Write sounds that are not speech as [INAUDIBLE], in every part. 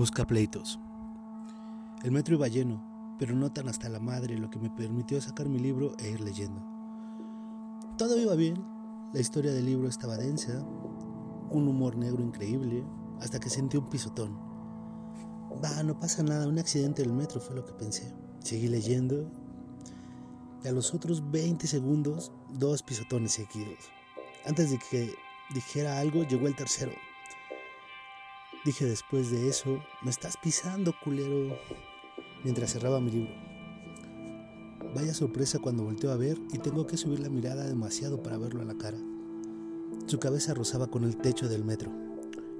Busca pleitos. El metro iba lleno, pero no tan hasta la madre, lo que me permitió sacar mi libro e ir leyendo. Todo iba bien, la historia del libro estaba densa, un humor negro increíble, hasta que sentí un pisotón. Va, no pasa nada, un accidente del metro fue lo que pensé. Seguí leyendo y a los otros 20 segundos, dos pisotones seguidos. Antes de que dijera algo, llegó el tercero. Dije después de eso, me estás pisando, culero, mientras cerraba mi libro. Vaya sorpresa cuando volteo a ver y tengo que subir la mirada demasiado para verlo a la cara. Su cabeza rozaba con el techo del metro.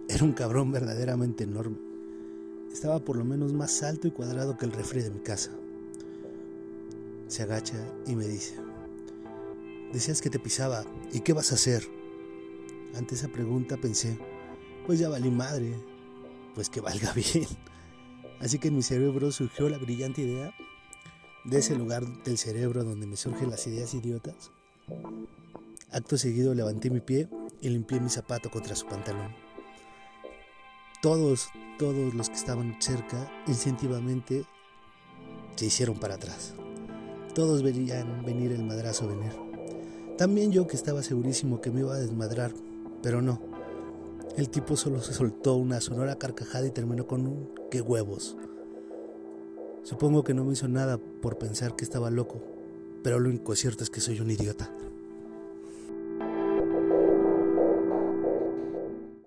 Era un cabrón verdaderamente enorme. Estaba por lo menos más alto y cuadrado que el refri de mi casa. Se agacha y me dice, decías que te pisaba, ¿y qué vas a hacer? Ante esa pregunta pensé, pues ya valí madre, pues que valga [LAUGHS] bien. Así que en mi cerebro surgió la brillante idea de ese lugar del cerebro donde me surgen las ideas idiotas. Acto seguido levanté mi pie y limpié mi zapato contra su pantalón. Todos, todos los que estaban cerca, instintivamente se hicieron para atrás. Todos verían venir el madrazo venir. También yo que estaba segurísimo que me iba a desmadrar, pero no. El tipo solo se soltó una sonora carcajada y terminó con un qué huevos. Supongo que no me hizo nada por pensar que estaba loco, pero lo único cierto es que soy un idiota.